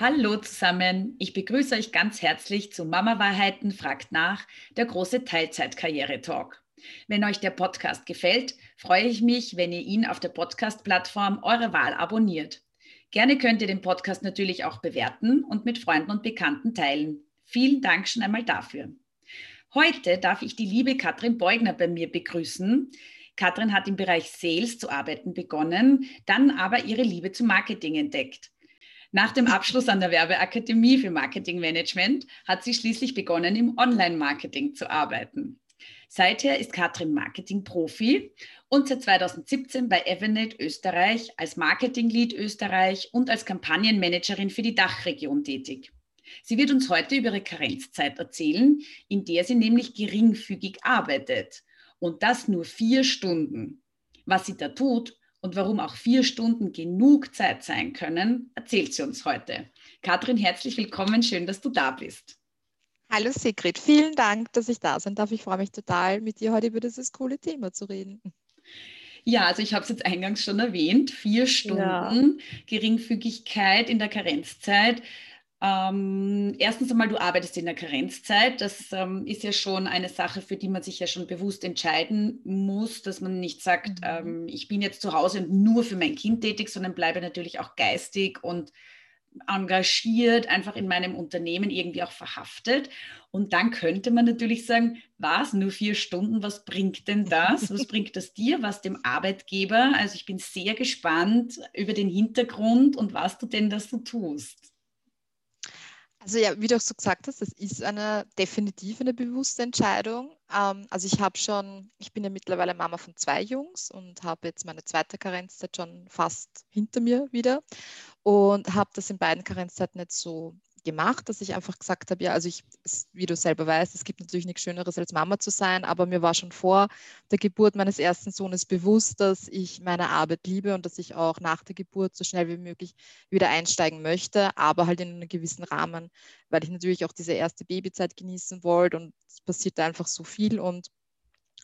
Hallo zusammen, ich begrüße euch ganz herzlich zu Mama Wahrheiten fragt nach, der große Teilzeitkarriere-Talk. Wenn euch der Podcast gefällt, freue ich mich, wenn ihr ihn auf der Podcast-Plattform eurer Wahl abonniert. Gerne könnt ihr den Podcast natürlich auch bewerten und mit Freunden und Bekannten teilen. Vielen Dank schon einmal dafür. Heute darf ich die liebe Katrin Beugner bei mir begrüßen. Katrin hat im Bereich Sales zu arbeiten begonnen, dann aber ihre Liebe zum Marketing entdeckt. Nach dem Abschluss an der Werbeakademie für Marketingmanagement hat sie schließlich begonnen, im Online-Marketing zu arbeiten. Seither ist Katrin Marketing-Profi und seit 2017 bei Evenet Österreich als Marketing-Lead Österreich und als Kampagnenmanagerin für die Dachregion tätig. Sie wird uns heute über ihre Karenzzeit erzählen, in der sie nämlich geringfügig arbeitet. Und das nur vier Stunden. Was sie da tut und warum auch vier Stunden genug Zeit sein können, erzählt sie uns heute. Katrin, herzlich willkommen, schön, dass du da bist. Hallo Sigrid, vielen Dank, dass ich da sein darf. Ich freue mich total, mit dir heute über dieses coole Thema zu reden. Ja, also ich habe es jetzt eingangs schon erwähnt, vier Stunden ja. Geringfügigkeit in der Karenzzeit. Ähm, erstens einmal, du arbeitest in der Karenzzeit. Das ähm, ist ja schon eine Sache, für die man sich ja schon bewusst entscheiden muss, dass man nicht sagt, mhm. ähm, ich bin jetzt zu Hause und nur für mein Kind tätig, sondern bleibe natürlich auch geistig und engagiert, einfach in meinem Unternehmen irgendwie auch verhaftet. Und dann könnte man natürlich sagen, was, nur vier Stunden, was bringt denn das? Was bringt das dir, was dem Arbeitgeber? Also ich bin sehr gespannt über den Hintergrund und was du denn da so tust. Also ja, wie du auch so gesagt hast, das ist eine definitiv eine bewusste Entscheidung. Ähm, also ich habe schon, ich bin ja mittlerweile Mama von zwei Jungs und habe jetzt meine zweite Karenzzeit schon fast hinter mir wieder und habe das in beiden Karenzzeiten nicht so gemacht, dass ich einfach gesagt habe, ja, also ich, wie du selber weißt, es gibt natürlich nichts Schöneres als Mama zu sein, aber mir war schon vor der Geburt meines ersten Sohnes bewusst, dass ich meine Arbeit liebe und dass ich auch nach der Geburt so schnell wie möglich wieder einsteigen möchte, aber halt in einem gewissen Rahmen, weil ich natürlich auch diese erste Babyzeit genießen wollte und es passiert einfach so viel und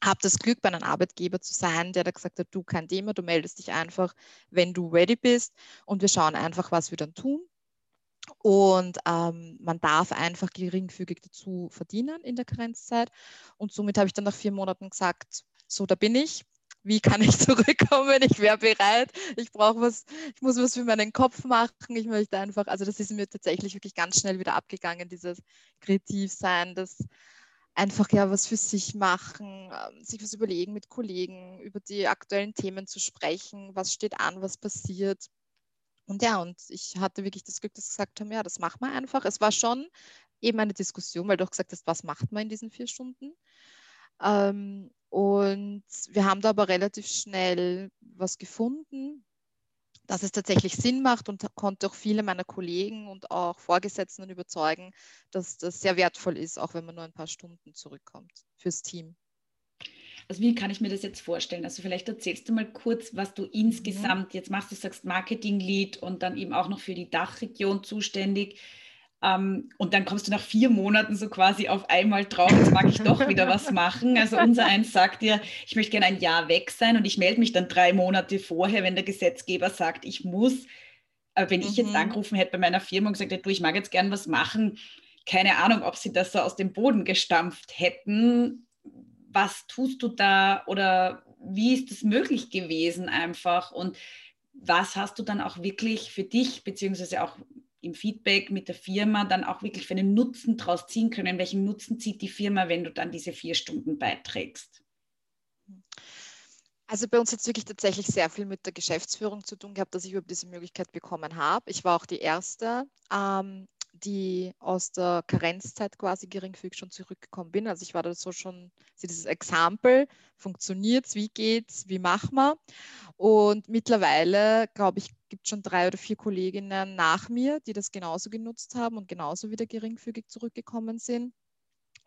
habe das Glück, bei einem Arbeitgeber zu sein, der da gesagt hat, du kein Thema, du meldest dich einfach, wenn du ready bist und wir schauen einfach, was wir dann tun. Und ähm, man darf einfach geringfügig dazu verdienen in der Karenzzeit. Und somit habe ich dann nach vier Monaten gesagt, so, da bin ich. Wie kann ich zurückkommen? Ich wäre bereit. Ich brauche was, ich muss was für meinen Kopf machen. Ich möchte einfach, also das ist mir tatsächlich wirklich ganz schnell wieder abgegangen, dieses Kreativsein, das einfach ja was für sich machen, ähm, sich was überlegen mit Kollegen, über die aktuellen Themen zu sprechen, was steht an, was passiert. Und ja, und ich hatte wirklich das Glück, dass sie gesagt haben, ja, das machen wir einfach. Es war schon eben eine Diskussion, weil du auch gesagt hast, was macht man in diesen vier Stunden? Ähm, und wir haben da aber relativ schnell was gefunden, dass es tatsächlich Sinn macht und konnte auch viele meiner Kollegen und auch Vorgesetzten überzeugen, dass das sehr wertvoll ist, auch wenn man nur ein paar Stunden zurückkommt fürs Team. Also wie kann ich mir das jetzt vorstellen? Also vielleicht erzählst du mal kurz, was du mhm. insgesamt jetzt machst. Du sagst Marketing-Lead und dann eben auch noch für die Dachregion zuständig. Um, ähm, und dann kommst du nach vier Monaten so quasi auf einmal drauf, jetzt mag ich doch wieder was machen. Also unser eins sagt dir, ich möchte gerne ein Jahr weg sein und ich melde mich dann drei Monate vorher, wenn der Gesetzgeber sagt, ich muss. Aber wenn mhm. ich jetzt mhm. angerufen hätte bei meiner Firma und gesagt hätte, du, ich mag jetzt gern was machen, keine Ahnung, ob sie das so aus dem Boden gestampft hätten was tust du da oder wie ist es möglich gewesen einfach und was hast du dann auch wirklich für dich, beziehungsweise auch im Feedback mit der Firma dann auch wirklich für einen Nutzen draus ziehen können? Welchen Nutzen zieht die Firma, wenn du dann diese vier Stunden beiträgst? Also bei uns hat es wirklich tatsächlich sehr viel mit der Geschäftsführung zu tun gehabt, dass ich überhaupt diese Möglichkeit bekommen habe. Ich war auch die Erste. Ähm, die aus der Karenzzeit quasi geringfügig schon zurückgekommen bin. Also ich war da so schon, dieses Exempel, funktioniert es, wie geht's, wie machen wir? Und mittlerweile, glaube ich, gibt es schon drei oder vier Kolleginnen nach mir, die das genauso genutzt haben und genauso wieder geringfügig zurückgekommen sind.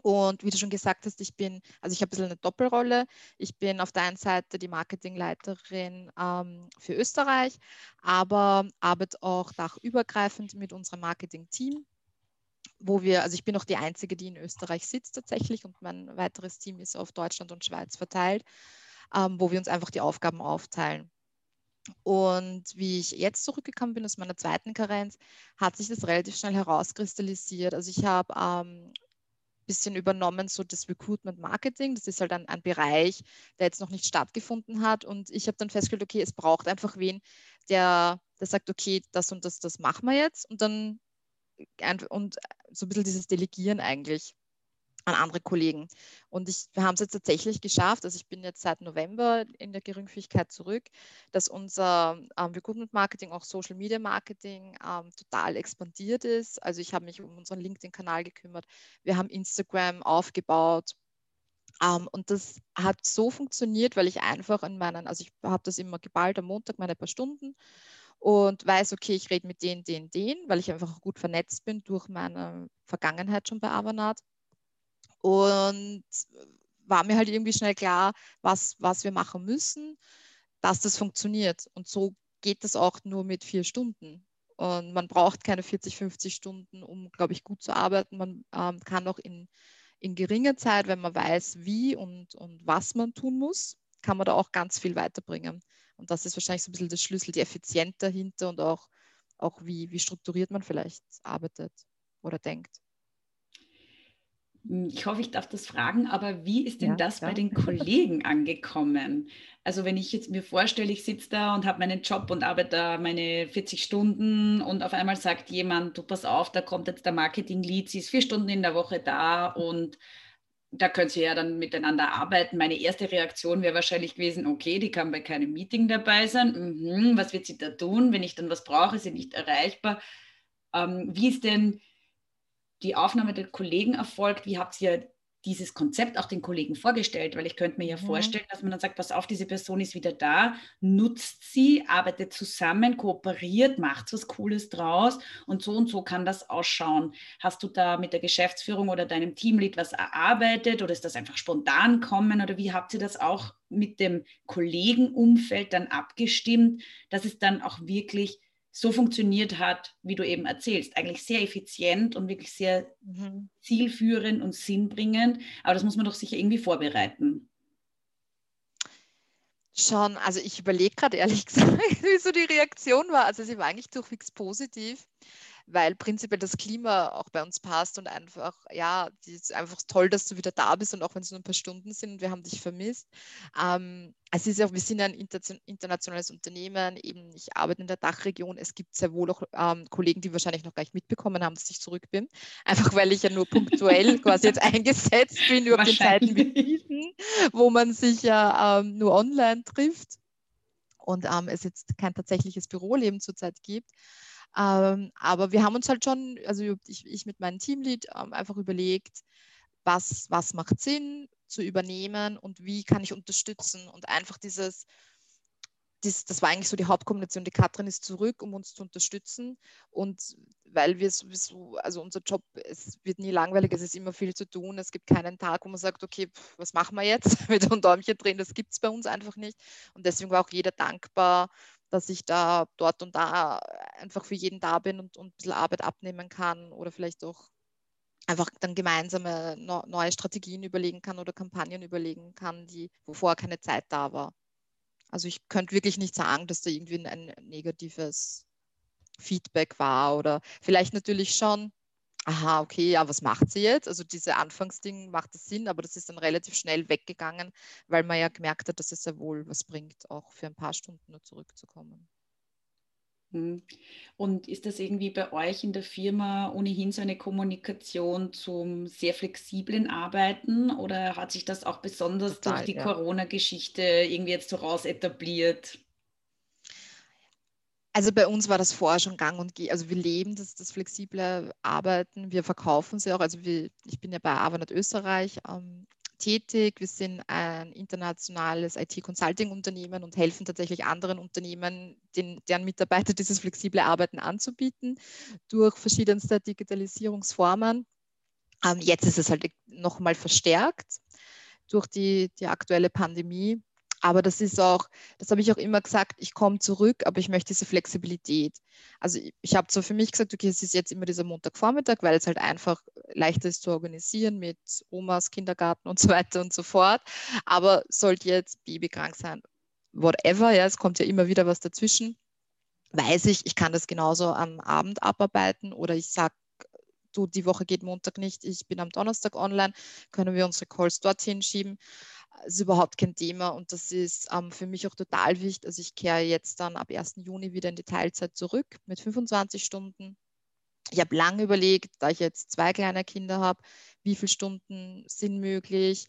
Und wie du schon gesagt hast, ich bin, also ich habe ein bisschen eine Doppelrolle. Ich bin auf der einen Seite die Marketingleiterin ähm, für Österreich, aber arbeite auch dachübergreifend mit unserem Marketing-Team, wo wir, also ich bin auch die Einzige, die in Österreich sitzt tatsächlich und mein weiteres Team ist auf Deutschland und Schweiz verteilt, ähm, wo wir uns einfach die Aufgaben aufteilen. Und wie ich jetzt zurückgekommen bin aus meiner zweiten Karenz, hat sich das relativ schnell herauskristallisiert. Also ich habe ähm, bisschen übernommen, so das Recruitment Marketing. Das ist halt ein, ein Bereich, der jetzt noch nicht stattgefunden hat. Und ich habe dann festgestellt, okay, es braucht einfach wen, der, der sagt, okay, das und das, das machen wir jetzt. Und dann und so ein bisschen dieses Delegieren eigentlich an andere Kollegen. Und ich, wir haben es jetzt tatsächlich geschafft, also ich bin jetzt seit November in der Geringfügigkeit zurück, dass unser ähm, Recruitment Marketing, auch Social Media Marketing ähm, total expandiert ist. Also ich habe mich um unseren LinkedIn-Kanal gekümmert. Wir haben Instagram aufgebaut. Ähm, und das hat so funktioniert, weil ich einfach in meinen, also ich habe das immer geballt am Montag, meine paar Stunden und weiß, okay, ich rede mit denen, denen, denen, weil ich einfach gut vernetzt bin durch meine Vergangenheit schon bei Avanat. Und war mir halt irgendwie schnell klar, was, was wir machen müssen, dass das funktioniert. Und so geht das auch nur mit vier Stunden. Und man braucht keine 40, 50 Stunden, um, glaube ich, gut zu arbeiten. Man ähm, kann auch in, in geringer Zeit, wenn man weiß, wie und, und was man tun muss, kann man da auch ganz viel weiterbringen. Und das ist wahrscheinlich so ein bisschen der Schlüssel, die Effizienz dahinter und auch, auch wie, wie strukturiert man vielleicht arbeitet oder denkt. Hm, ich hoffe, ich darf das fragen, aber wie ist denn ja, das ja. bei den Kollegen angekommen? Also wenn ich jetzt mir vorstelle, ich sitze da und habe meinen Job und arbeite da meine 40 Stunden und auf einmal sagt jemand, du pass auf, da kommt jetzt der Marketing-Lead, sie ist vier Stunden in der Woche da und da können sie ja dann miteinander arbeiten. Meine erste Reaktion wäre wahrscheinlich gewesen, okay, die kann bei keinem Meeting dabei sein. Mhm, was wird sie da tun? Wenn ich dann was brauche, ist sie nicht erreichbar. Ähm, wie ist denn die Aufnahme der Kollegen erfolgt? Wie habt ihr dieses Konzept auch den Kollegen vorgestellt? Weil ich könnte mir ja mhm. vorstellen, dass man dann sagt, pass auf, diese Person ist wieder da, nutzt sie, arbeitet zusammen, kooperiert, macht was Cooles draus und so und so kann das ausschauen. Hast du da mit der Geschäftsführung oder deinem Teamlead was erarbeitet oder ist das einfach spontan kommen oder wie habt ihr das auch mit dem Kollegenumfeld dann abgestimmt, dass es dann auch wirklich so funktioniert hat, wie du eben erzählst. Eigentlich sehr effizient und wirklich sehr mhm. zielführend und sinnbringend. Aber das muss man doch sicher irgendwie vorbereiten. Schon, also ich überlege gerade ehrlich gesagt, wie so die Reaktion war. Also sie war eigentlich durchwegs positiv weil prinzipiell das Klima auch bei uns passt und einfach, ja, es ist einfach toll, dass du wieder da bist und auch wenn es nur ein paar Stunden sind und wir haben dich vermisst. Ähm, es ist ja auch, wir sind ein internationales Unternehmen, eben ich arbeite in der Dachregion. Es gibt sehr wohl auch ähm, Kollegen, die wahrscheinlich noch gar nicht mitbekommen haben, dass ich zurück bin. Einfach weil ich ja nur punktuell quasi jetzt eingesetzt bin, auf den Zeiten wie diesen, wo man sich ja ähm, nur online trifft und ähm, es jetzt kein tatsächliches Büroleben zurzeit gibt. Ähm, aber wir haben uns halt schon, also ich, ich mit meinem Teamlead ähm, einfach überlegt, was, was macht Sinn zu übernehmen und wie kann ich unterstützen und einfach dieses, das, das war eigentlich so die Hauptkombination. Die Katrin ist zurück, um uns zu unterstützen. Und weil wir sowieso, also unser Job, es wird nie langweilig, es ist immer viel zu tun. Es gibt keinen Tag, wo man sagt, okay, was machen wir jetzt? Mit ein Däumchen drehen, das gibt es bei uns einfach nicht. Und deswegen war auch jeder dankbar, dass ich da dort und da einfach für jeden da bin und, und ein bisschen Arbeit abnehmen kann oder vielleicht auch einfach dann gemeinsame neue Strategien überlegen kann oder Kampagnen überlegen kann, die, wovor keine Zeit da war. Also ich könnte wirklich nicht sagen, dass da irgendwie ein negatives Feedback war oder vielleicht natürlich schon, aha, okay, ja, was macht sie jetzt? Also diese Anfangsding macht es Sinn, aber das ist dann relativ schnell weggegangen, weil man ja gemerkt hat, dass es sehr wohl was bringt, auch für ein paar Stunden nur zurückzukommen. Hm. Und ist das irgendwie bei euch in der Firma ohnehin so eine Kommunikation zum sehr flexiblen Arbeiten oder hat sich das auch besonders Total, durch die ja. Corona-Geschichte irgendwie jetzt so raus etabliert? Also bei uns war das vorher schon gang und gäbe. Also wir leben das, das flexible Arbeiten, wir verkaufen sie auch. Also wir, ich bin ja bei Avanet Österreich ähm, tätig. Wir sind ein internationales IT-Consulting-Unternehmen und helfen tatsächlich anderen Unternehmen, den, deren Mitarbeiter dieses flexible Arbeiten anzubieten durch verschiedenste Digitalisierungsformen. Ähm, jetzt ist es halt nochmal verstärkt durch die, die aktuelle Pandemie. Aber das ist auch, das habe ich auch immer gesagt, ich komme zurück, aber ich möchte diese Flexibilität. Also ich, ich habe so für mich gesagt, okay, es ist jetzt immer dieser Montagvormittag, weil es halt einfach leichter ist zu organisieren mit Omas, Kindergarten und so weiter und so fort. Aber sollte jetzt Baby krank sein, whatever, ja, es kommt ja immer wieder was dazwischen, weiß ich, ich kann das genauso am Abend abarbeiten oder ich sage, du, die Woche geht Montag nicht, ich bin am Donnerstag online, können wir unsere Calls dorthin schieben. Ist überhaupt kein Thema und das ist ähm, für mich auch total wichtig. Also ich kehre jetzt dann ab 1. Juni wieder in die Teilzeit zurück mit 25 Stunden. Ich habe lange überlegt, da ich jetzt zwei kleine Kinder habe, wie viele Stunden sind möglich,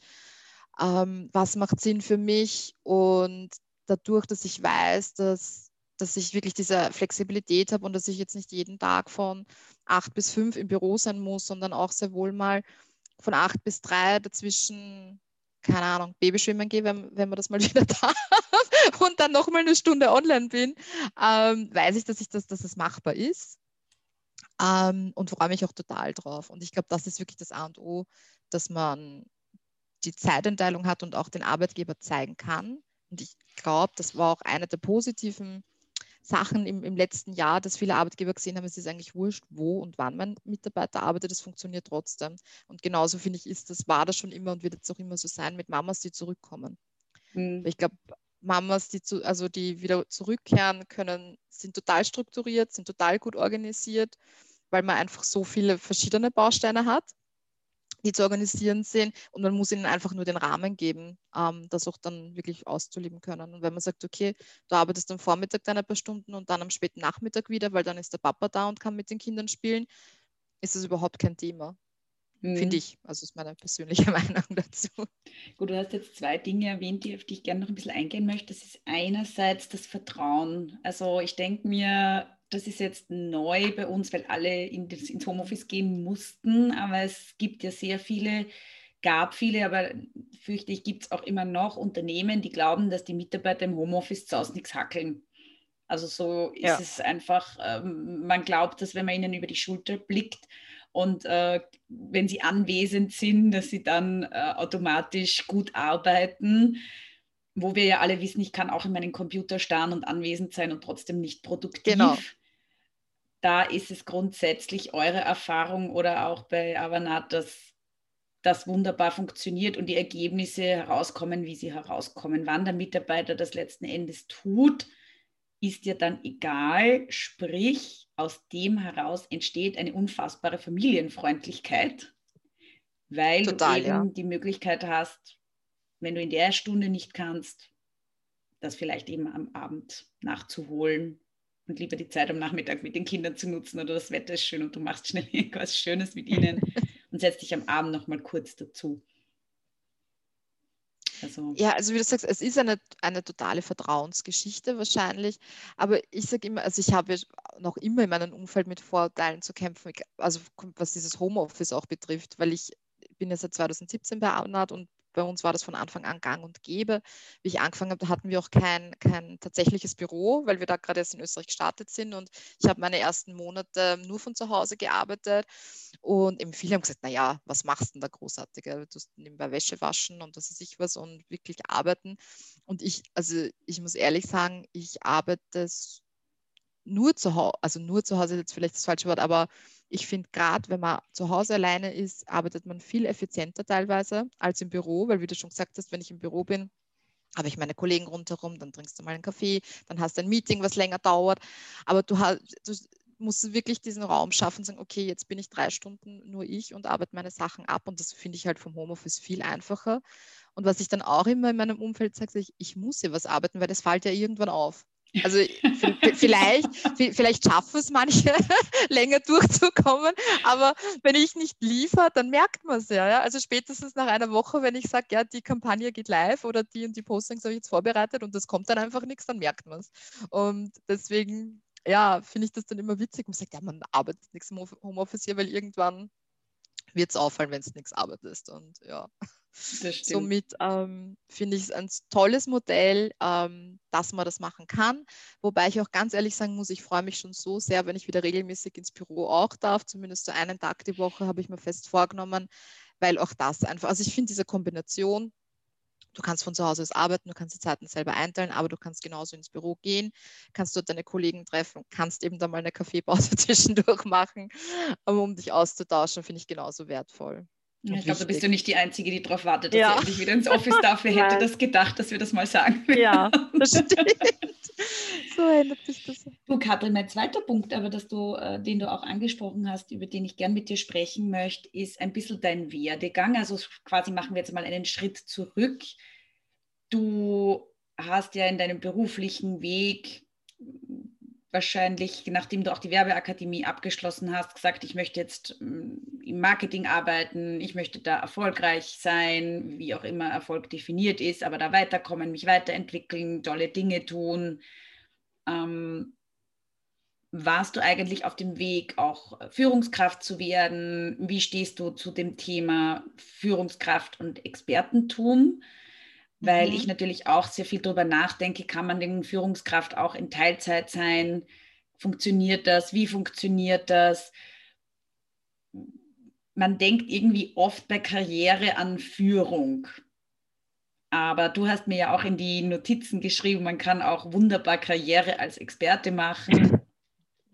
ähm, was macht Sinn für mich und dadurch, dass ich weiß, dass, dass ich wirklich diese Flexibilität habe und dass ich jetzt nicht jeden Tag von acht bis fünf im Büro sein muss, sondern auch sehr wohl mal von acht bis drei dazwischen, keine Ahnung, Babyschwimmen gehe, wenn, wenn man das mal wieder darf und dann nochmal eine Stunde online bin, ähm, weiß ich, dass, ich das, dass es machbar ist ähm, und freue mich auch total drauf. Und ich glaube, das ist wirklich das A und O, dass man die Zeitenteilung hat und auch den Arbeitgeber zeigen kann. Und ich glaube, das war auch eine der positiven Sachen im, im letzten Jahr, dass viele Arbeitgeber gesehen haben, es ist eigentlich wurscht, wo und wann mein Mitarbeiter arbeitet, das funktioniert trotzdem. Und genauso finde ich, ist das, war das schon immer und wird es auch immer so sein mit Mamas, die zurückkommen. Mhm. Ich glaube, Mamas, die, zu, also die wieder zurückkehren können, sind total strukturiert, sind total gut organisiert, weil man einfach so viele verschiedene Bausteine hat die zu organisieren sind und man muss ihnen einfach nur den Rahmen geben, ähm, das auch dann wirklich auszuleben können. Und wenn man sagt, okay, du arbeitest am Vormittag dann ein paar Stunden und dann am späten Nachmittag wieder, weil dann ist der Papa da und kann mit den Kindern spielen, ist das überhaupt kein Thema. Mhm. Finde ich. Also ist meine persönliche Meinung dazu. Gut, du hast jetzt zwei Dinge erwähnt, die, auf die ich gerne noch ein bisschen eingehen möchte. Das ist einerseits das Vertrauen. Also ich denke mir, das ist jetzt neu bei uns, weil alle in das, ins Homeoffice gehen mussten, aber es gibt ja sehr viele, gab viele, aber fürchte ich, gibt es auch immer noch Unternehmen, die glauben, dass die Mitarbeiter im Homeoffice zu Hause nichts hackeln. Also so ist ja. es einfach, ähm, man glaubt, dass wenn man ihnen über die Schulter blickt und äh, wenn sie anwesend sind, dass sie dann äh, automatisch gut arbeiten wo wir ja alle wissen, ich kann auch in meinen Computer starren und anwesend sein und trotzdem nicht produktiv. Genau da ist es grundsätzlich eure Erfahrung oder auch bei Avanat, dass das wunderbar funktioniert und die Ergebnisse herauskommen, wie sie herauskommen. Wann der Mitarbeiter das letzten Endes tut, ist ja dann egal. Sprich, aus dem heraus entsteht eine unfassbare Familienfreundlichkeit, weil Total, du eben ja. die Möglichkeit hast, wenn du in der Stunde nicht kannst, das vielleicht eben am Abend nachzuholen und lieber die Zeit am Nachmittag mit den Kindern zu nutzen oder das Wetter ist schön und du machst schnell irgendwas Schönes mit ihnen und setzt dich am Abend noch mal kurz dazu. Also. Ja, also wie du sagst, es ist eine, eine totale Vertrauensgeschichte wahrscheinlich. Aber ich sage immer, also ich habe noch immer in meinem Umfeld mit Vorurteilen zu kämpfen, also was dieses Homeoffice auch betrifft, weil ich bin ja seit 2017 bei Arnat und bei uns war das von Anfang an gang und gäbe. Wie ich angefangen habe, hatten wir auch kein, kein tatsächliches Büro, weil wir da gerade erst in Österreich gestartet sind. Und ich habe meine ersten Monate nur von zu Hause gearbeitet. Und eben viele haben gesagt, naja, was machst du denn da großartiger? Du musst nebenbei Wäsche waschen und was weiß ich was und wirklich arbeiten. Und ich, also ich muss ehrlich sagen, ich arbeite nur zu Hause, also nur zu Hause ist jetzt vielleicht das falsche Wort, aber ich finde gerade, wenn man zu Hause alleine ist, arbeitet man viel effizienter teilweise als im Büro, weil wie du schon gesagt hast, wenn ich im Büro bin, habe ich meine Kollegen rundherum, dann trinkst du mal einen Kaffee, dann hast du ein Meeting, was länger dauert. Aber du, hast, du musst wirklich diesen Raum schaffen, sagen, okay, jetzt bin ich drei Stunden nur ich und arbeite meine Sachen ab. Und das finde ich halt vom Homeoffice viel einfacher. Und was ich dann auch immer in meinem Umfeld sage, ich, ich muss ja was arbeiten, weil das fällt ja irgendwann auf. Also vielleicht, vielleicht schaffen es manche, länger durchzukommen, aber wenn ich nicht liefere, dann merkt man es ja, ja. Also spätestens nach einer Woche, wenn ich sage, ja, die Kampagne geht live oder die und die Postings habe ich jetzt vorbereitet und das kommt dann einfach nichts, dann merkt man es. Und deswegen, ja, finde ich das dann immer witzig. Man sagt, ja, man arbeitet nichts im Homeoffice hier, weil irgendwann wird es auffallen, wenn es nichts arbeitest. Und ja. Somit ähm, finde ich es ein tolles Modell, ähm, dass man das machen kann. Wobei ich auch ganz ehrlich sagen muss, ich freue mich schon so sehr, wenn ich wieder regelmäßig ins Büro auch darf. Zumindest so einen Tag die Woche habe ich mir fest vorgenommen, weil auch das einfach, also ich finde diese Kombination, du kannst von zu Hause aus arbeiten, du kannst die Zeiten selber einteilen, aber du kannst genauso ins Büro gehen, kannst dort deine Kollegen treffen, kannst eben da mal eine Kaffeepause zwischendurch machen, um dich auszutauschen, finde ich genauso wertvoll. Ich glaube, da bist du nicht die Einzige, die darauf wartet, dass ja. endlich wieder ins Office darf. Wer hätte das gedacht, dass wir das mal sagen? Ja, das stimmt. so ändert sich das. Du, Katrin, mein zweiter Punkt, aber dass du, äh, den du auch angesprochen hast, über den ich gern mit dir sprechen möchte, ist ein bisschen dein Werdegang. Also quasi machen wir jetzt mal einen Schritt zurück. Du hast ja in deinem beruflichen Weg wahrscheinlich, nachdem du auch die Werbeakademie abgeschlossen hast, gesagt, ich möchte jetzt mm, im Marketing arbeiten, ich möchte da erfolgreich sein, wie auch immer Erfolg definiert ist, aber da weiterkommen, mich weiterentwickeln, tolle Dinge tun. Ähm, warst du eigentlich auf dem Weg, auch Führungskraft zu werden? Wie stehst du zu dem Thema Führungskraft und Expertentum? Weil mhm. ich natürlich auch sehr viel darüber nachdenke, kann man denn Führungskraft auch in Teilzeit sein? Funktioniert das? Wie funktioniert das? Man denkt irgendwie oft bei Karriere an Führung. Aber du hast mir ja auch in die Notizen geschrieben, man kann auch wunderbar Karriere als Experte machen.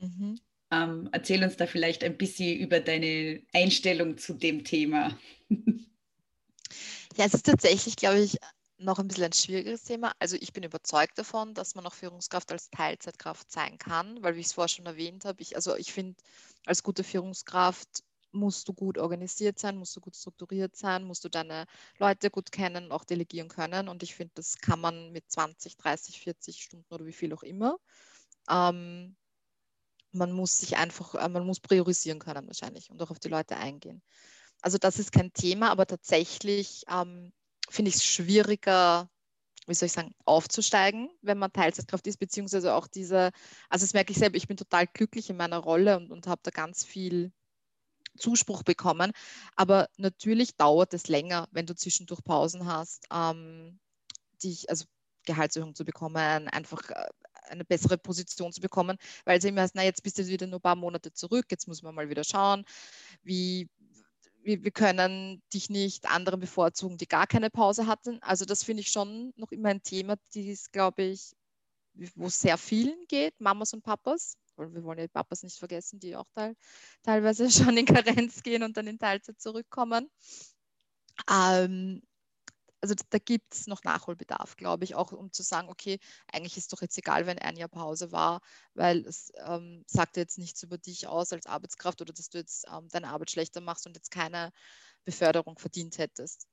Mhm. Ähm, erzähl uns da vielleicht ein bisschen über deine Einstellung zu dem Thema. Ja, es ist tatsächlich, glaube ich, noch ein bisschen ein schwieriges Thema. Also ich bin überzeugt davon, dass man auch Führungskraft als Teilzeitkraft sein kann, weil wie ich es vorher schon erwähnt habe, ich, also ich finde, als gute Führungskraft musst du gut organisiert sein, musst du gut strukturiert sein, musst du deine Leute gut kennen, auch delegieren können. Und ich finde, das kann man mit 20, 30, 40 Stunden oder wie viel auch immer. Ähm, man muss sich einfach, äh, man muss priorisieren können wahrscheinlich und auch auf die Leute eingehen. Also das ist kein Thema, aber tatsächlich ähm, finde ich es schwieriger, wie soll ich sagen, aufzusteigen, wenn man Teilzeitkraft ist, beziehungsweise auch diese, also das merke ich selber, ich bin total glücklich in meiner Rolle und, und habe da ganz viel Zuspruch bekommen. Aber natürlich dauert es länger, wenn du zwischendurch Pausen hast, ähm, dich, also Gehaltserhöhung zu bekommen, einfach äh, eine bessere Position zu bekommen, weil es immer heißt, na jetzt bist du wieder nur ein paar Monate zurück, jetzt muss man mal wieder schauen, wie, wir, wir können dich nicht anderen bevorzugen, die gar keine Pause hatten. Also das finde ich schon noch immer ein Thema, das glaube ich, wo sehr vielen geht, Mamas und Papas. Wir wollen ja Papas nicht vergessen, die auch teil, teilweise schon in Karenz gehen und dann in Teilzeit zurückkommen. Ähm, also da gibt es noch Nachholbedarf, glaube ich, auch um zu sagen, okay, eigentlich ist doch jetzt egal, wenn ein Jahr Pause war, weil es ähm, sagt jetzt nichts über dich aus als Arbeitskraft oder dass du jetzt ähm, deine Arbeit schlechter machst und jetzt keine Beförderung verdient hättest.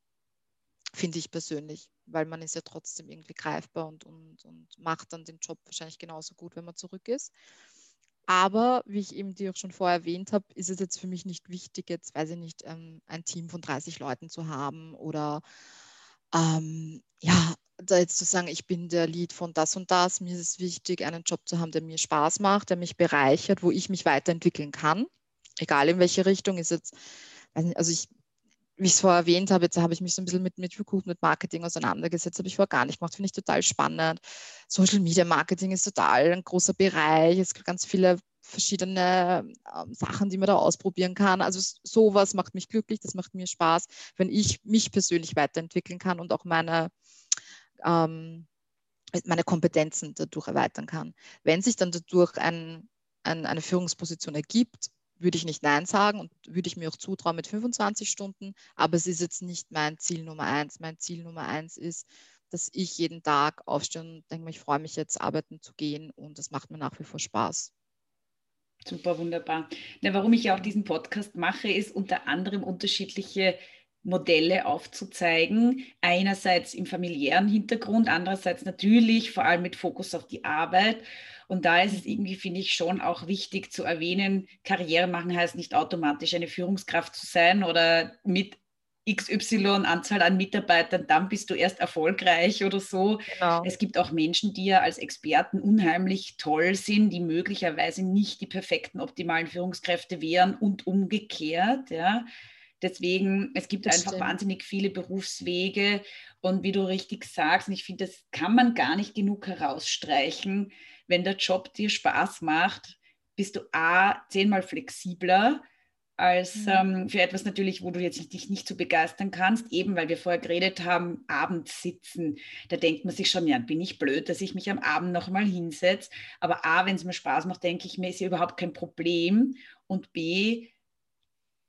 Finde ich persönlich, weil man ist ja trotzdem irgendwie greifbar und, und, und macht dann den Job wahrscheinlich genauso gut, wenn man zurück ist. Aber wie ich eben dir auch schon vorher erwähnt habe, ist es jetzt für mich nicht wichtig, jetzt weiß ich nicht, ähm, ein Team von 30 Leuten zu haben oder ähm, ja, da jetzt zu sagen, ich bin der Lead von das und das, mir ist es wichtig, einen Job zu haben, der mir Spaß macht, der mich bereichert, wo ich mich weiterentwickeln kann, egal in welche Richtung ist jetzt, also ich, wie ich es vorher erwähnt habe, jetzt habe ich mich so ein bisschen mit, mit Recruit, mit Marketing auseinandergesetzt, habe ich vorher gar nicht gemacht, finde ich total spannend. Social Media Marketing ist total ein großer Bereich, es gibt ganz viele verschiedene ähm, Sachen, die man da ausprobieren kann. Also sowas macht mich glücklich, das macht mir Spaß, wenn ich mich persönlich weiterentwickeln kann und auch meine, ähm, meine Kompetenzen dadurch erweitern kann. Wenn sich dann dadurch ein, ein, eine Führungsposition ergibt, würde ich nicht Nein sagen und würde ich mir auch zutrauen mit 25 Stunden, aber es ist jetzt nicht mein Ziel Nummer eins. Mein Ziel Nummer eins ist, dass ich jeden Tag aufstehe und denke, ich freue mich jetzt arbeiten zu gehen und das macht mir nach wie vor Spaß. Super, wunderbar. Na, warum ich ja auch diesen Podcast mache, ist unter anderem unterschiedliche Modelle aufzuzeigen. Einerseits im familiären Hintergrund, andererseits natürlich vor allem mit Fokus auf die Arbeit. Und da ist es irgendwie, finde ich, schon auch wichtig zu erwähnen, Karriere machen heißt nicht automatisch eine Führungskraft zu sein oder mit XY Anzahl an Mitarbeitern, dann bist du erst erfolgreich oder so. Genau. Es gibt auch Menschen, die ja als Experten unheimlich toll sind, die möglicherweise nicht die perfekten optimalen Führungskräfte wären und umgekehrt. Ja. Deswegen, es gibt das einfach stimmt. wahnsinnig viele Berufswege und wie du richtig sagst, und ich finde, das kann man gar nicht genug herausstreichen, wenn der Job dir Spaß macht, bist du A, zehnmal flexibler, als mhm. ähm, für etwas natürlich, wo du jetzt dich nicht so begeistern kannst, eben weil wir vorher geredet haben, abends sitzen. Da denkt man sich schon, ja, bin ich blöd, dass ich mich am Abend nochmal hinsetze. Aber A, wenn es mir Spaß macht, denke ich mir, ist ja überhaupt kein Problem. Und B,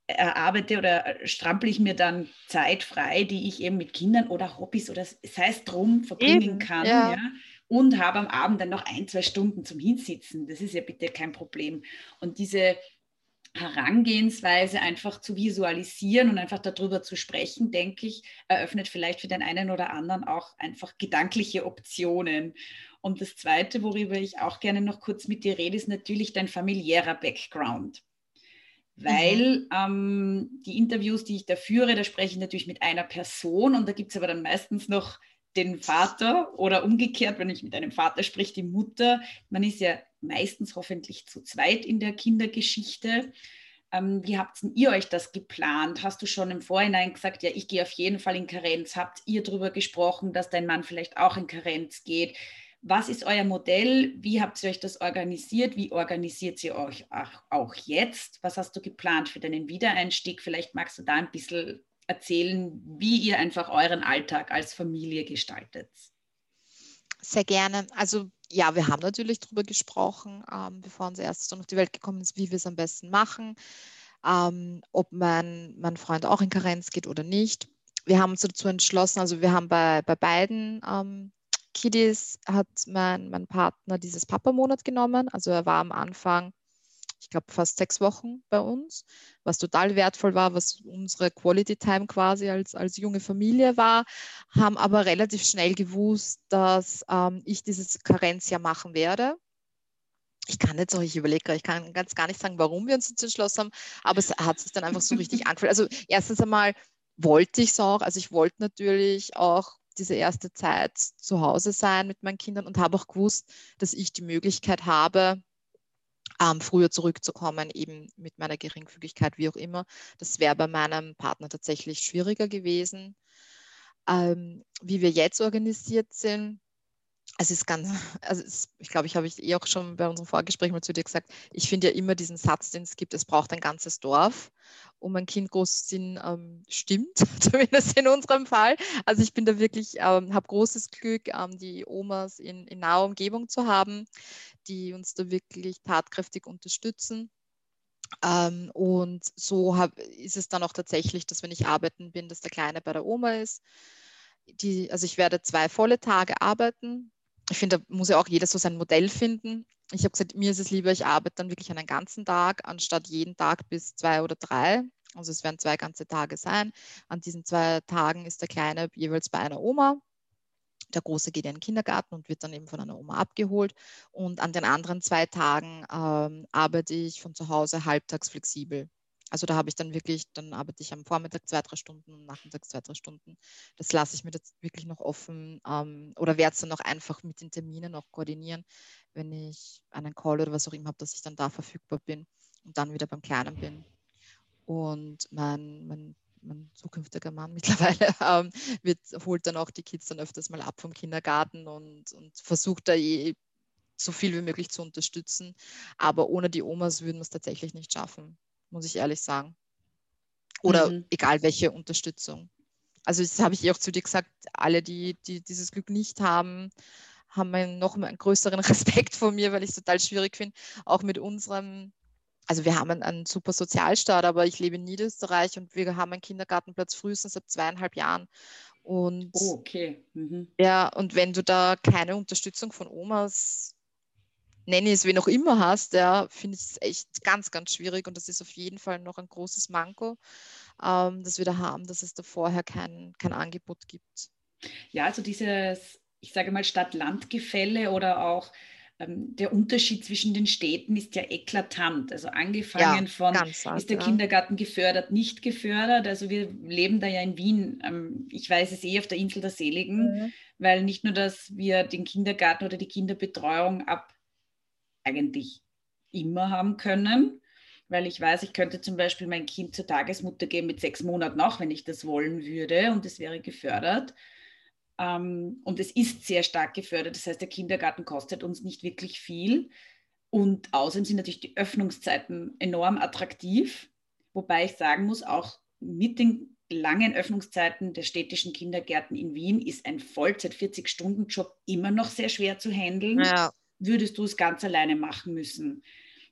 erarbeite oder strampel ich mir dann Zeit frei, die ich eben mit Kindern oder Hobbys oder sei es drum verbringen eben, kann. Ja. ja. und habe am Abend dann noch ein, zwei Stunden zum Hinsitzen. Das ist ja bitte kein Problem. Und diese Herangehensweise einfach zu visualisieren und einfach darüber zu sprechen, denke ich, eröffnet vielleicht für den einen oder anderen auch einfach gedankliche Optionen. Und das Zweite, worüber ich auch gerne noch kurz mit dir rede, ist natürlich dein familiärer Background. Weil mhm. ähm, die Interviews, die ich da führe, da spreche ich natürlich mit einer Person und da gibt es aber dann meistens noch den Vater oder umgekehrt, wenn ich mit einem Vater spreche, die Mutter. Man ist ja meistens hoffentlich zu zweit in der Kindergeschichte. Ähm, wie habt ihr euch das geplant? Hast du schon im Vorhinein gesagt, ja, ich gehe auf jeden Fall in Karenz? Habt ihr darüber gesprochen, dass dein Mann vielleicht auch in Karenz geht? Was ist euer Modell? Wie habt ihr euch das organisiert? Wie organisiert ihr euch auch, jetzt? Was hast du geplant für deinen Wiedereinstieg? Vielleicht magst du da ein bisschen erzählen, wie ihr einfach euren Alltag als Familie gestaltet. Sehr gerne. Also ja, wir haben natürlich darüber gesprochen, ähm, bevor unser erstes Sohn auf die Welt gekommen ist, wie wir es am besten machen, ähm, ob mein, mein Freund auch in Karenz geht oder nicht. Wir haben uns dazu entschlossen, also wir haben bei, bei beiden ähm, Kiddies hat mein, mein Partner dieses Papa-Monat genommen. Also er war am Anfang ich glaube, fast sechs Wochen bei uns, was total wertvoll war, was unsere Quality Time quasi als, als junge Familie war, haben aber relativ schnell gewusst, dass ähm, ich dieses Karenzjahr machen werde. Ich kann jetzt auch, ich überlege, ich kann ganz gar nicht sagen, warum wir uns jetzt entschlossen haben, aber es hat sich dann einfach so richtig angefühlt. Also erstens einmal wollte ich es auch, also ich wollte natürlich auch diese erste Zeit zu Hause sein mit meinen Kindern und habe auch gewusst, dass ich die Möglichkeit habe, ähm, früher zurückzukommen, eben mit meiner Geringfügigkeit, wie auch immer. Das wäre bei meinem Partner tatsächlich schwieriger gewesen. Ähm, wie wir jetzt organisiert sind, es ist ganz, also es, ich glaube, ich habe ich eh auch schon bei unserem Vorgespräch mal zu dir gesagt, ich finde ja immer diesen Satz, den es gibt, es braucht ein ganzes Dorf, um ein Kind groß zu sein, ähm, stimmt, zumindest in unserem Fall. Also ich bin da wirklich, ähm, habe großes Glück, ähm, die Omas in, in naher Umgebung zu haben, die uns da wirklich tatkräftig unterstützen. Ähm, und so hab, ist es dann auch tatsächlich, dass wenn ich arbeiten bin, dass der Kleine bei der Oma ist. Die, also ich werde zwei volle Tage arbeiten, ich finde, da muss ja auch jeder so sein Modell finden. Ich habe gesagt, mir ist es lieber, ich arbeite dann wirklich einen ganzen Tag, anstatt jeden Tag bis zwei oder drei. Also es werden zwei ganze Tage sein. An diesen zwei Tagen ist der Kleine jeweils bei einer Oma. Der Große geht in den Kindergarten und wird dann eben von einer Oma abgeholt. Und an den anderen zwei Tagen ähm, arbeite ich von zu Hause halbtags flexibel. Also da habe ich dann wirklich, dann arbeite ich am Vormittag zwei, drei Stunden und nachmittags zwei, drei Stunden. Das lasse ich mir jetzt wirklich noch offen ähm, oder werde es dann auch einfach mit den Terminen auch koordinieren, wenn ich einen Call oder was auch immer habe, dass ich dann da verfügbar bin und dann wieder beim Kleinen bin. Und mein, mein, mein zukünftiger Mann mittlerweile ähm, wird, holt dann auch die Kids dann öfters mal ab vom Kindergarten und, und versucht da eh so viel wie möglich zu unterstützen. Aber ohne die Omas würden wir es tatsächlich nicht schaffen muss ich ehrlich sagen. Oder mhm. egal welche Unterstützung. Also das habe ich eh auch zu dir gesagt, alle, die, die dieses Glück nicht haben, haben einen, noch einen größeren Respekt vor mir, weil ich es total schwierig finde, auch mit unserem, also wir haben einen, einen, super Sozialstaat, aber ich lebe in Niederösterreich und wir haben einen Kindergartenplatz frühestens seit zweieinhalb Jahren. Und oh, okay. Mhm. ja, und wenn du da keine Unterstützung von Omas nenne es wie noch immer hast, ja, finde ich es echt ganz, ganz schwierig und das ist auf jeden Fall noch ein großes Manko, ähm, das wir da haben, dass es da vorher kein, kein Angebot gibt. Ja, also dieses, ich sage mal, Stadt-Land-Gefälle oder auch ähm, der Unterschied zwischen den Städten ist ja eklatant. Also angefangen ja, von, arg, ist der ja. Kindergarten gefördert, nicht gefördert. Also wir leben da ja in Wien. Ähm, ich weiß es eh auf der Insel der Seligen, mhm. weil nicht nur, dass wir den Kindergarten oder die Kinderbetreuung ab eigentlich immer haben können, weil ich weiß, ich könnte zum Beispiel mein Kind zur Tagesmutter geben mit sechs Monaten auch, wenn ich das wollen würde und es wäre gefördert. Ähm, und es ist sehr stark gefördert. Das heißt, der Kindergarten kostet uns nicht wirklich viel. Und außerdem sind natürlich die Öffnungszeiten enorm attraktiv, wobei ich sagen muss, auch mit den langen Öffnungszeiten der städtischen Kindergärten in Wien ist ein Vollzeit-40-Stunden-Job immer noch sehr schwer zu handeln. Ja würdest du es ganz alleine machen müssen.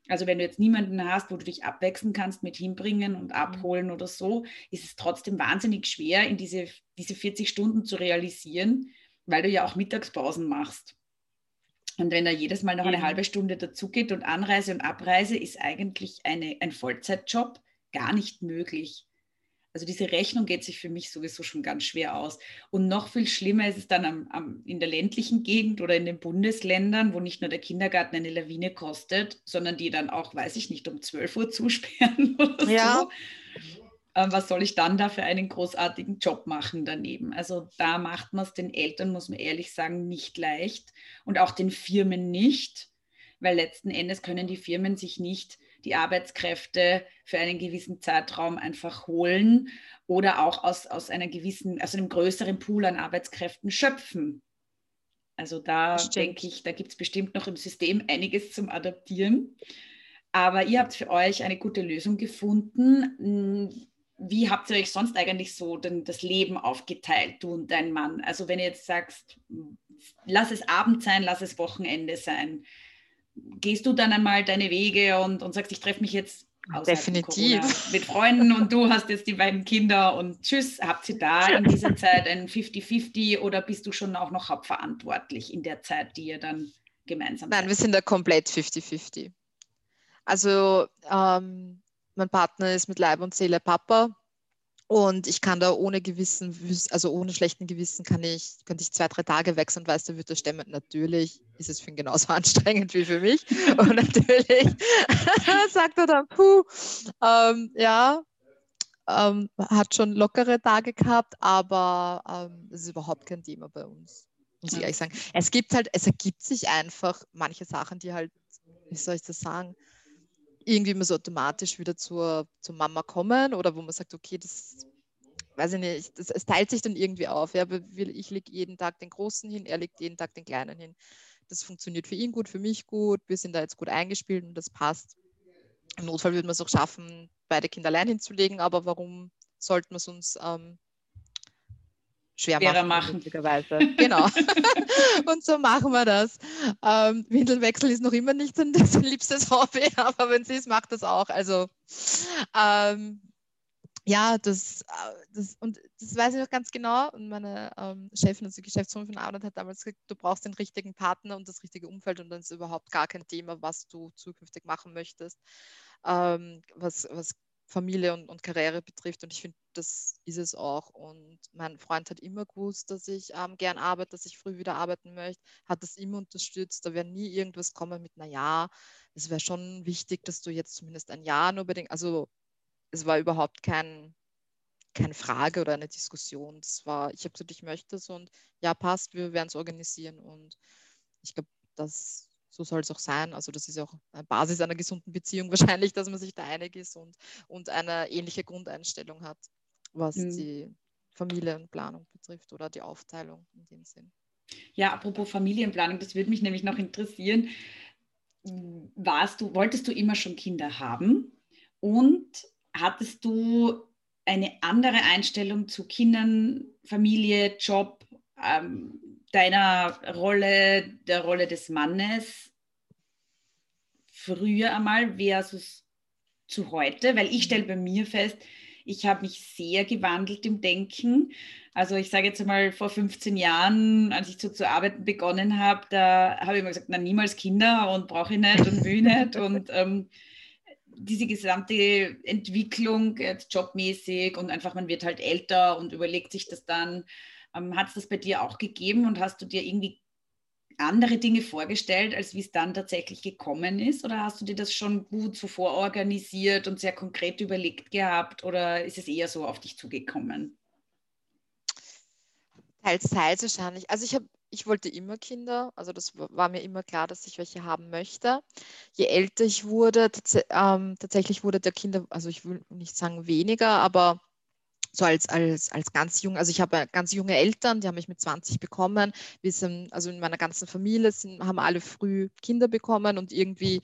Also wenn du jetzt niemanden hast, wo du dich abwechseln kannst mit hinbringen und mhm. abholen mhm. oder so, ist es trotzdem wahnsinnig schwer, in diese, diese 40 Stunden zu realisieren, weil du ja auch Mittagspausen machst. Und wenn da jedes Mal noch eine halbe Stunde dazugeht und Anreise und Abreise, ist eigentlich eine, ein Vollzeitjob gar nicht möglich. Also diese Rechnung geht sich für mich sowieso schon ganz schwer aus. Und noch viel schlimmer ist es dann am, am, in der ländlichen Gegend oder in den Bundesländern, wo nicht nur der Kindergarten eine Lawine kostet, sondern die dann auch, weiß ich nicht, um 12 Uhr zusperren oder ja. so. Ähm, was soll ich dann da für einen großartigen Job machen daneben? Also da macht man es den Eltern, muss man ehrlich sagen, nicht leicht und auch den Firmen nicht, weil letzten Endes können die Firmen sich nicht die Arbeitskräfte für einen gewissen Zeitraum einfach holen oder auch aus, aus, einer gewissen, aus einem größeren Pool an Arbeitskräften schöpfen. Also da denke ich, da gibt es bestimmt noch im System einiges zum Adaptieren. Aber ihr habt für euch eine gute Lösung gefunden. Wie habt ihr euch sonst eigentlich so denn das Leben aufgeteilt, du und dein Mann? Also wenn ihr jetzt sagst, lass es Abend sein, lass es Wochenende sein, gehst du dann einmal deine Wege und, und sagst, ich treffe mich jetzt Definitiv. mit Freunden und du hast jetzt die beiden Kinder und tschüss, habt ihr da in dieser Zeit ein 50-50 oder bist du schon auch noch hauptverantwortlich in der Zeit, die ihr dann gemeinsam Nein, seid? wir sind da komplett 50-50. Also ähm, mein Partner ist mit Leib und Seele Papa und ich kann da ohne Gewissen, also ohne schlechten Gewissen kann ich, könnte ich zwei, drei Tage weg sein, weiß, da wird er stemmen. Natürlich ist es für ihn genauso anstrengend wie für mich. Und natürlich sagt er dann, puh, ähm, ja, ähm, hat schon lockere Tage gehabt, aber ähm, das ist überhaupt kein Thema bei uns, muss ich ehrlich sagen. Es gibt halt, es ergibt sich einfach manche Sachen, die halt, wie soll ich das sagen, irgendwie immer so automatisch wieder zur, zur Mama kommen oder wo man sagt, okay, das weiß ich nicht, das, es teilt sich dann irgendwie auf. Ja, ich lege jeden Tag den Großen hin, er legt jeden Tag den Kleinen hin. Das funktioniert für ihn gut, für mich gut, wir sind da jetzt gut eingespielt und das passt. Im Notfall würden wir es auch schaffen, beide Kinder allein hinzulegen, aber warum sollten wir es uns ähm, schwer Schwerer machen. machen. Genau. und so machen wir das. Ähm, Windelwechsel ist noch immer nicht sein, sein liebstes Hobby, aber wenn sie es macht, das auch. Also ähm, ja, das, äh, das, und das weiß ich noch ganz genau. Und meine ähm, Chefin, also Geschäftsführerin von Arbeit, hat damals gesagt, du brauchst den richtigen Partner und das richtige Umfeld und dann ist überhaupt gar kein Thema, was du zukünftig machen möchtest, ähm, was, was Familie und, und Karriere betrifft. Und ich finde, das ist es auch. Und mein Freund hat immer gewusst, dass ich ähm, gern arbeite, dass ich früh wieder arbeiten möchte, hat das immer unterstützt. Da wäre nie irgendwas kommen mit, naja, es wäre schon wichtig, dass du jetzt zumindest ein Jahr nur bedingt, also es war überhaupt kein, keine Frage oder eine Diskussion. Es war, ich habe gesagt, ich möchte es und ja, passt, wir werden es organisieren. Und ich glaube, das so soll es auch sein. Also das ist auch eine Basis einer gesunden Beziehung wahrscheinlich, dass man sich da einig ist und, und eine ähnliche Grundeinstellung hat, was mhm. die Familienplanung betrifft oder die Aufteilung in dem Sinn. Ja, apropos Familienplanung, das würde mich nämlich noch interessieren. Warst du, wolltest du immer schon Kinder haben? Und hattest du eine andere Einstellung zu Kindern, Familie, Job, ähm, deiner Rolle, der Rolle des Mannes früher einmal versus zu heute? Weil ich stelle bei mir fest, ich habe mich sehr gewandelt im Denken. Also ich sage jetzt einmal vor 15 Jahren, als ich so zu arbeiten begonnen habe, da habe ich immer gesagt, na niemals Kinder und brauche ich nicht und will nicht. Und ähm, diese gesamte Entwicklung jetzt jobmäßig und einfach man wird halt älter und überlegt sich das dann. Ähm, Hat es das bei dir auch gegeben und hast du dir irgendwie andere Dinge vorgestellt, als wie es dann tatsächlich gekommen ist? Oder hast du dir das schon gut zuvor organisiert und sehr konkret überlegt gehabt? Oder ist es eher so auf dich zugekommen? Teils, teils wahrscheinlich. Also ich habe ich wollte immer Kinder, also das war mir immer klar, dass ich welche haben möchte. Je älter ich wurde, tats ähm, tatsächlich wurde der Kinder, also ich will nicht sagen weniger, aber so als, als, als ganz jung, also ich habe ganz junge Eltern, die haben mich mit 20 bekommen. Wir sind, also in meiner ganzen Familie sind, haben alle früh Kinder bekommen und irgendwie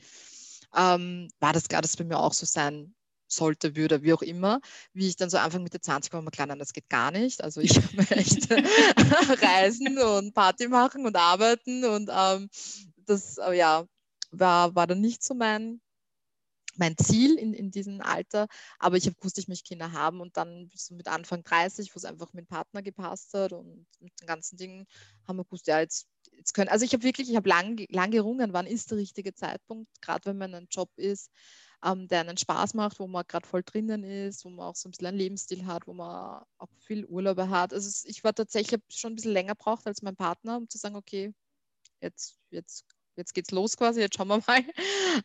ähm, war das klar, dass bei mir auch so sein sollte, würde, wie auch immer, wie ich dann so Anfang Mitte 20 war, mir klar, nein, das geht gar nicht. Also ich möchte reisen und Party machen und arbeiten und ähm, das, ja, war, war dann nicht so mein, mein Ziel in, in diesem Alter, aber ich habe gewusst, ich möchte Kinder haben und dann so mit Anfang 30, wo es einfach mit dem Partner gepasst hat und mit den ganzen Dingen, haben wir gewusst, ja, jetzt, jetzt können, also ich habe wirklich, ich habe lang, lang gerungen, wann ist der richtige Zeitpunkt, gerade wenn man ein Job ist, ähm, der einen Spaß macht, wo man gerade voll drinnen ist, wo man auch so ein bisschen einen Lebensstil hat, wo man auch viel Urlaube hat. Also ich war tatsächlich schon ein bisschen länger braucht als mein Partner, um zu sagen, okay, jetzt, jetzt jetzt geht's los quasi, jetzt schauen wir mal.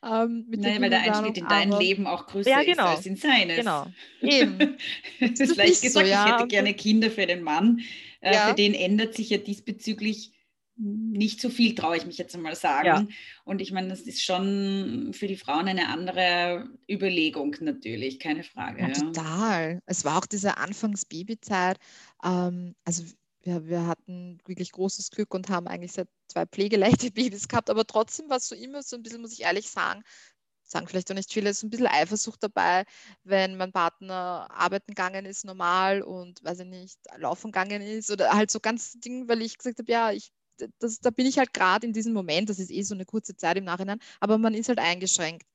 Ähm, Nein, weil der Einschnitt in dein Aber, Leben auch größer ja, genau, ist als in seines. Genau, eben. das ist leicht gesagt, so, ja. ich hätte gerne Kinder für den Mann. Äh, ja. Für den ändert sich ja diesbezüglich nicht so viel, traue ich mich jetzt einmal sagen. Ja. Und ich meine, das ist schon für die Frauen eine andere Überlegung natürlich, keine Frage. Ja, total. Es war auch diese Anfangs-Babyzeit. Ähm, also wir, wir hatten wirklich großes Glück und haben eigentlich seit zwei pflegeleichte Babys gehabt, aber trotzdem war es so immer so ein bisschen, muss ich ehrlich sagen, sagen vielleicht auch nicht viele, so ein bisschen Eifersucht dabei, wenn mein Partner arbeiten gegangen ist normal und, weiß ich nicht, laufen gegangen ist oder halt so ganz Ding, weil ich gesagt habe, ja, ich, das, da bin ich halt gerade in diesem Moment, das ist eh so eine kurze Zeit im Nachhinein, aber man ist halt eingeschränkt.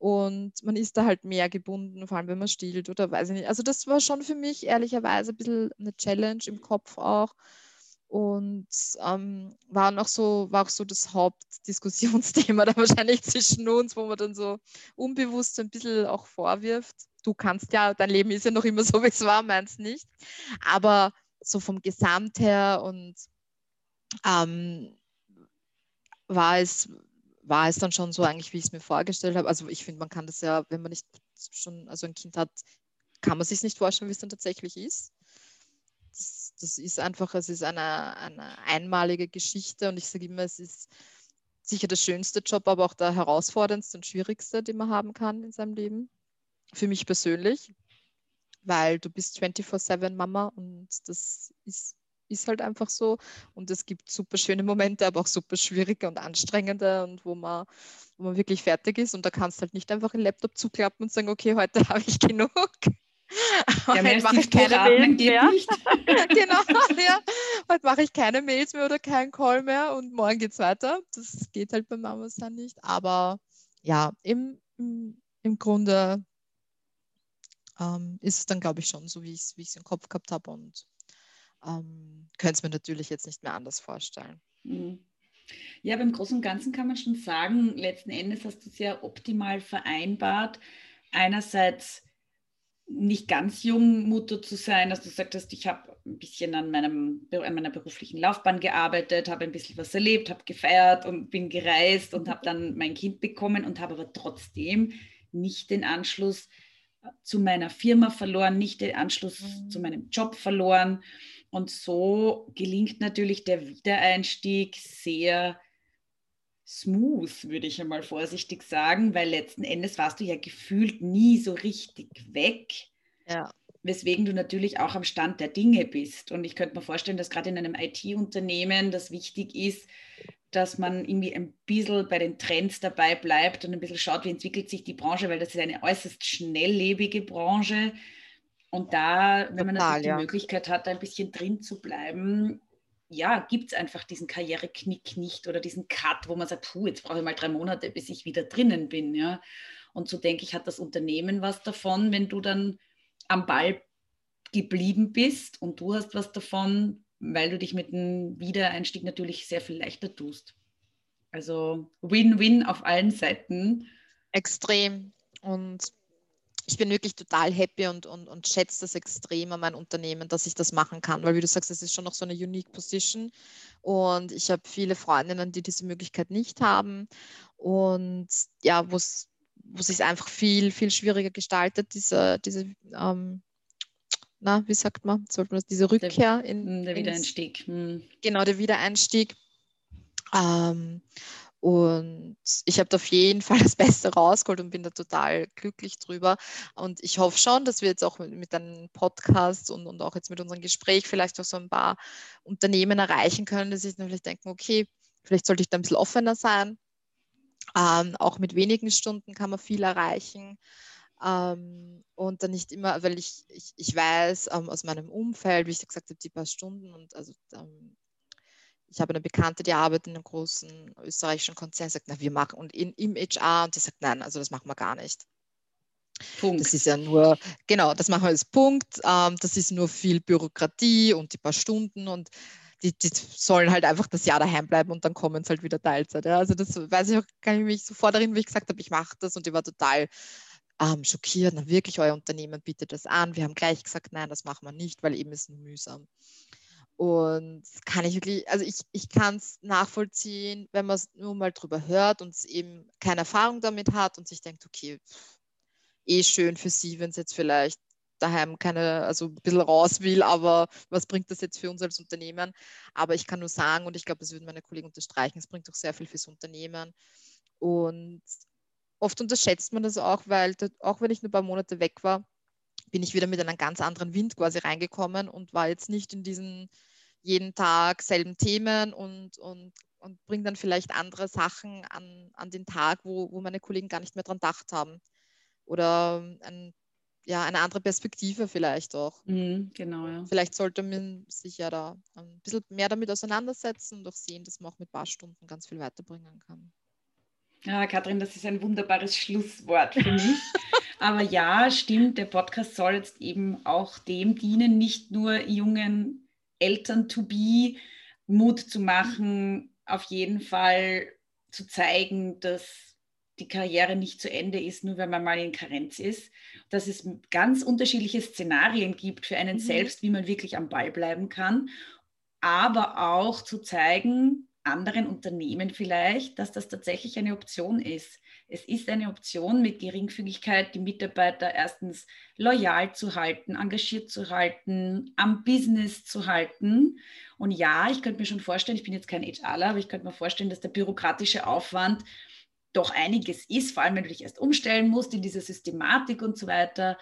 Und man ist da halt mehr gebunden, vor allem wenn man stillt oder weiß ich nicht. Also das war schon für mich ehrlicherweise ein bisschen eine Challenge im Kopf auch. Und ähm, war noch so, war auch so das Hauptdiskussionsthema da wahrscheinlich zwischen uns, wo man dann so unbewusst so ein bisschen auch vorwirft. Du kannst ja, dein Leben ist ja noch immer so, wie es war, meinst nicht. Aber so vom Gesamt her und ähm, war es, war es dann schon so eigentlich, wie ich es mir vorgestellt habe. Also ich finde, man kann das ja, wenn man nicht schon, also ein Kind hat, kann man sich nicht vorstellen, wie es dann tatsächlich ist. Das, das ist einfach, es ist eine, eine einmalige Geschichte und ich sage immer, es ist sicher der schönste Job, aber auch der herausforderndste und schwierigste, den man haben kann in seinem Leben. Für mich persönlich, weil du bist 24-7 Mama und das ist ist halt einfach so. Und es gibt super schöne Momente, aber auch super schwierige und anstrengende und wo man, wo man wirklich fertig ist. Und da kannst du halt nicht einfach den Laptop zuklappen und sagen, okay, heute habe ich genug. Ja, heute mache ich keine Mails mehr. genau, ja. Heute mache ich keine Mails mehr oder keinen Call mehr und morgen geht es weiter. Das geht halt bei Mamas dann nicht. Aber ja, im, im, im Grunde ähm, ist es dann, glaube ich, schon so, wie ich es im Kopf gehabt habe. Und ähm, könnte es mir natürlich jetzt nicht mehr anders vorstellen. Mhm. Ja, beim Großen und Ganzen kann man schon sagen, letzten Endes hast du es ja optimal vereinbart. Einerseits nicht ganz jung Mutter zu sein, dass du sagtest, ich habe ein bisschen an, meinem, an meiner beruflichen Laufbahn gearbeitet, habe ein bisschen was erlebt, habe gefeiert und bin gereist und habe dann mein Kind bekommen und habe aber trotzdem nicht den Anschluss zu meiner Firma verloren, nicht den Anschluss mhm. zu meinem Job verloren und so gelingt natürlich der Wiedereinstieg sehr smooth, würde ich einmal vorsichtig sagen, weil letzten Endes warst du ja gefühlt nie so richtig weg. Ja. Weswegen du natürlich auch am Stand der Dinge bist. Und ich könnte mir vorstellen, dass gerade in einem IT-Unternehmen das wichtig ist, dass man irgendwie ein bisschen bei den Trends dabei bleibt und ein bisschen schaut, wie entwickelt sich die Branche, weil das ist eine äußerst schnelllebige Branche. Und da, wenn man natürlich ja. die Möglichkeit hat, ein bisschen drin zu bleiben, ja, gibt es einfach diesen Karriereknick nicht oder diesen Cut, wo man sagt, puh, jetzt brauche ich mal drei Monate, bis ich wieder drinnen bin. Ja? Und so denke ich, hat das Unternehmen was davon, wenn du dann am Ball geblieben bist und du hast was davon, weil du dich mit dem Wiedereinstieg natürlich sehr viel leichter tust. Also Win-Win auf allen Seiten. Extrem. Und ich bin wirklich total happy und, und, und schätze das extrem an mein Unternehmen, dass ich das machen kann, weil wie du sagst, es ist schon noch so eine unique Position und ich habe viele Freundinnen, die diese Möglichkeit nicht haben und ja, wo es sich einfach viel, viel schwieriger gestaltet, diese, diese ähm, na, wie sagt man, sollte man das, diese Rückkehr in der Wiedereinstieg. Ins, hm. genau, der Wiedereinstieg. Ähm, und ich habe auf jeden Fall das Beste rausgeholt und bin da total glücklich drüber. Und ich hoffe schon, dass wir jetzt auch mit, einem Podcast und, und auch jetzt mit unserem Gespräch vielleicht auch so ein paar Unternehmen erreichen können, dass sich dann vielleicht denken, okay, vielleicht sollte ich da ein bisschen offener sein. Ähm, auch mit wenigen Stunden kann man viel erreichen. Ähm, und dann nicht immer, weil ich, ich, ich weiß ähm, aus meinem Umfeld, wie ich gesagt habe, die paar Stunden und also ähm, ich habe eine Bekannte, die arbeitet in einem großen österreichischen Konzern, sagt, na, wir machen und in, im HR und die sagt, nein, also das machen wir gar nicht. Punkt. Das ist ja nur, genau, das machen wir als Punkt. Ähm, das ist nur viel Bürokratie und die paar Stunden und die, die, sollen halt einfach das Jahr daheim bleiben und dann kommen sie halt wieder Teilzeit. Ja. Also das weiß ich auch, kann ich mich sofort erinnern, wie ich gesagt habe, ich mache das und ich war total ähm, schockiert. Na wirklich, euer Unternehmen bietet das an. Wir haben gleich gesagt, nein, das machen wir nicht, weil eben ist nur mühsam. Und kann ich wirklich, also ich, ich kann es nachvollziehen, wenn man es nur mal drüber hört und eben keine Erfahrung damit hat und sich denkt, okay, eh schön für sie, wenn es jetzt vielleicht daheim keine, also ein bisschen raus will, aber was bringt das jetzt für uns als Unternehmen? Aber ich kann nur sagen, und ich glaube, das würden meine Kollegen unterstreichen, es bringt auch sehr viel fürs Unternehmen. Und oft unterschätzt man das auch, weil auch wenn ich nur ein paar Monate weg war, bin ich wieder mit einem ganz anderen Wind quasi reingekommen und war jetzt nicht in diesen jeden Tag selben Themen und, und, und bringe dann vielleicht andere Sachen an, an den Tag, wo, wo meine Kollegen gar nicht mehr dran gedacht haben. Oder ein ja, eine andere Perspektive vielleicht auch. Mhm, genau, ja. Vielleicht sollte man sich ja da ein bisschen mehr damit auseinandersetzen und auch sehen, dass man auch mit ein paar Stunden ganz viel weiterbringen kann. Ja, Katrin, das ist ein wunderbares Schlusswort für mich. Aber ja, stimmt, der Podcast soll jetzt eben auch dem dienen, nicht nur jungen Eltern to be Mut zu machen, auf jeden Fall zu zeigen, dass die Karriere nicht zu Ende ist, nur wenn man mal in Karenz ist, dass es ganz unterschiedliche Szenarien gibt für einen mhm. selbst, wie man wirklich am Ball bleiben kann, aber auch zu zeigen, anderen Unternehmen vielleicht, dass das tatsächlich eine Option ist. Es ist eine Option mit Geringfügigkeit, die Mitarbeiter erstens loyal zu halten, engagiert zu halten, am Business zu halten. Und ja, ich könnte mir schon vorstellen, ich bin jetzt kein HRler, aber ich könnte mir vorstellen, dass der bürokratische Aufwand doch einiges ist, vor allem wenn du dich erst umstellen musst in diese Systematik und so weiter.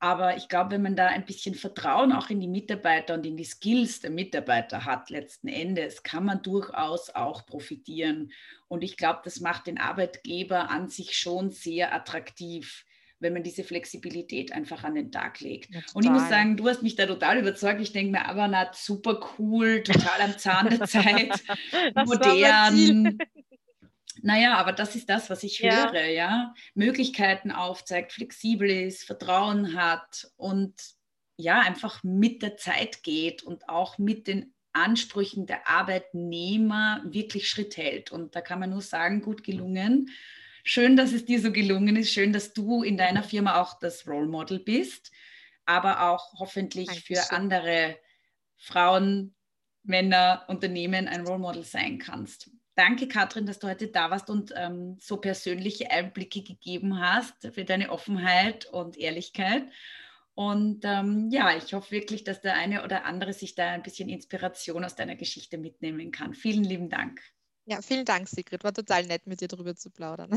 Aber ich glaube, wenn man da ein bisschen Vertrauen auch in die Mitarbeiter und in die Skills der Mitarbeiter hat, letzten Endes, kann man durchaus auch profitieren. Und ich glaube, das macht den Arbeitgeber an sich schon sehr attraktiv, wenn man diese Flexibilität einfach an den Tag legt. Ja, und ich muss sagen, du hast mich da total überzeugt. Ich denke mir, na, super cool, total am Zahn der Zeit, modern. Naja, aber das ist das, was ich ja. höre, ja. Möglichkeiten aufzeigt, flexibel ist, Vertrauen hat und ja, einfach mit der Zeit geht und auch mit den Ansprüchen der Arbeitnehmer wirklich Schritt hält. Und da kann man nur sagen, gut gelungen. Schön, dass es dir so gelungen ist. Schön, dass du in deiner Firma auch das Role Model bist, aber auch hoffentlich Dankeschön. für andere Frauen, Männer, Unternehmen ein Role Model sein kannst. Danke, Katrin, dass du heute da warst und ähm, so persönliche Einblicke gegeben hast für deine Offenheit und Ehrlichkeit. Und ähm, ja, ich hoffe wirklich, dass der eine oder andere sich da ein bisschen Inspiration aus deiner Geschichte mitnehmen kann. Vielen lieben Dank. Ja, vielen Dank, Sigrid. War total nett, mit dir darüber zu plaudern.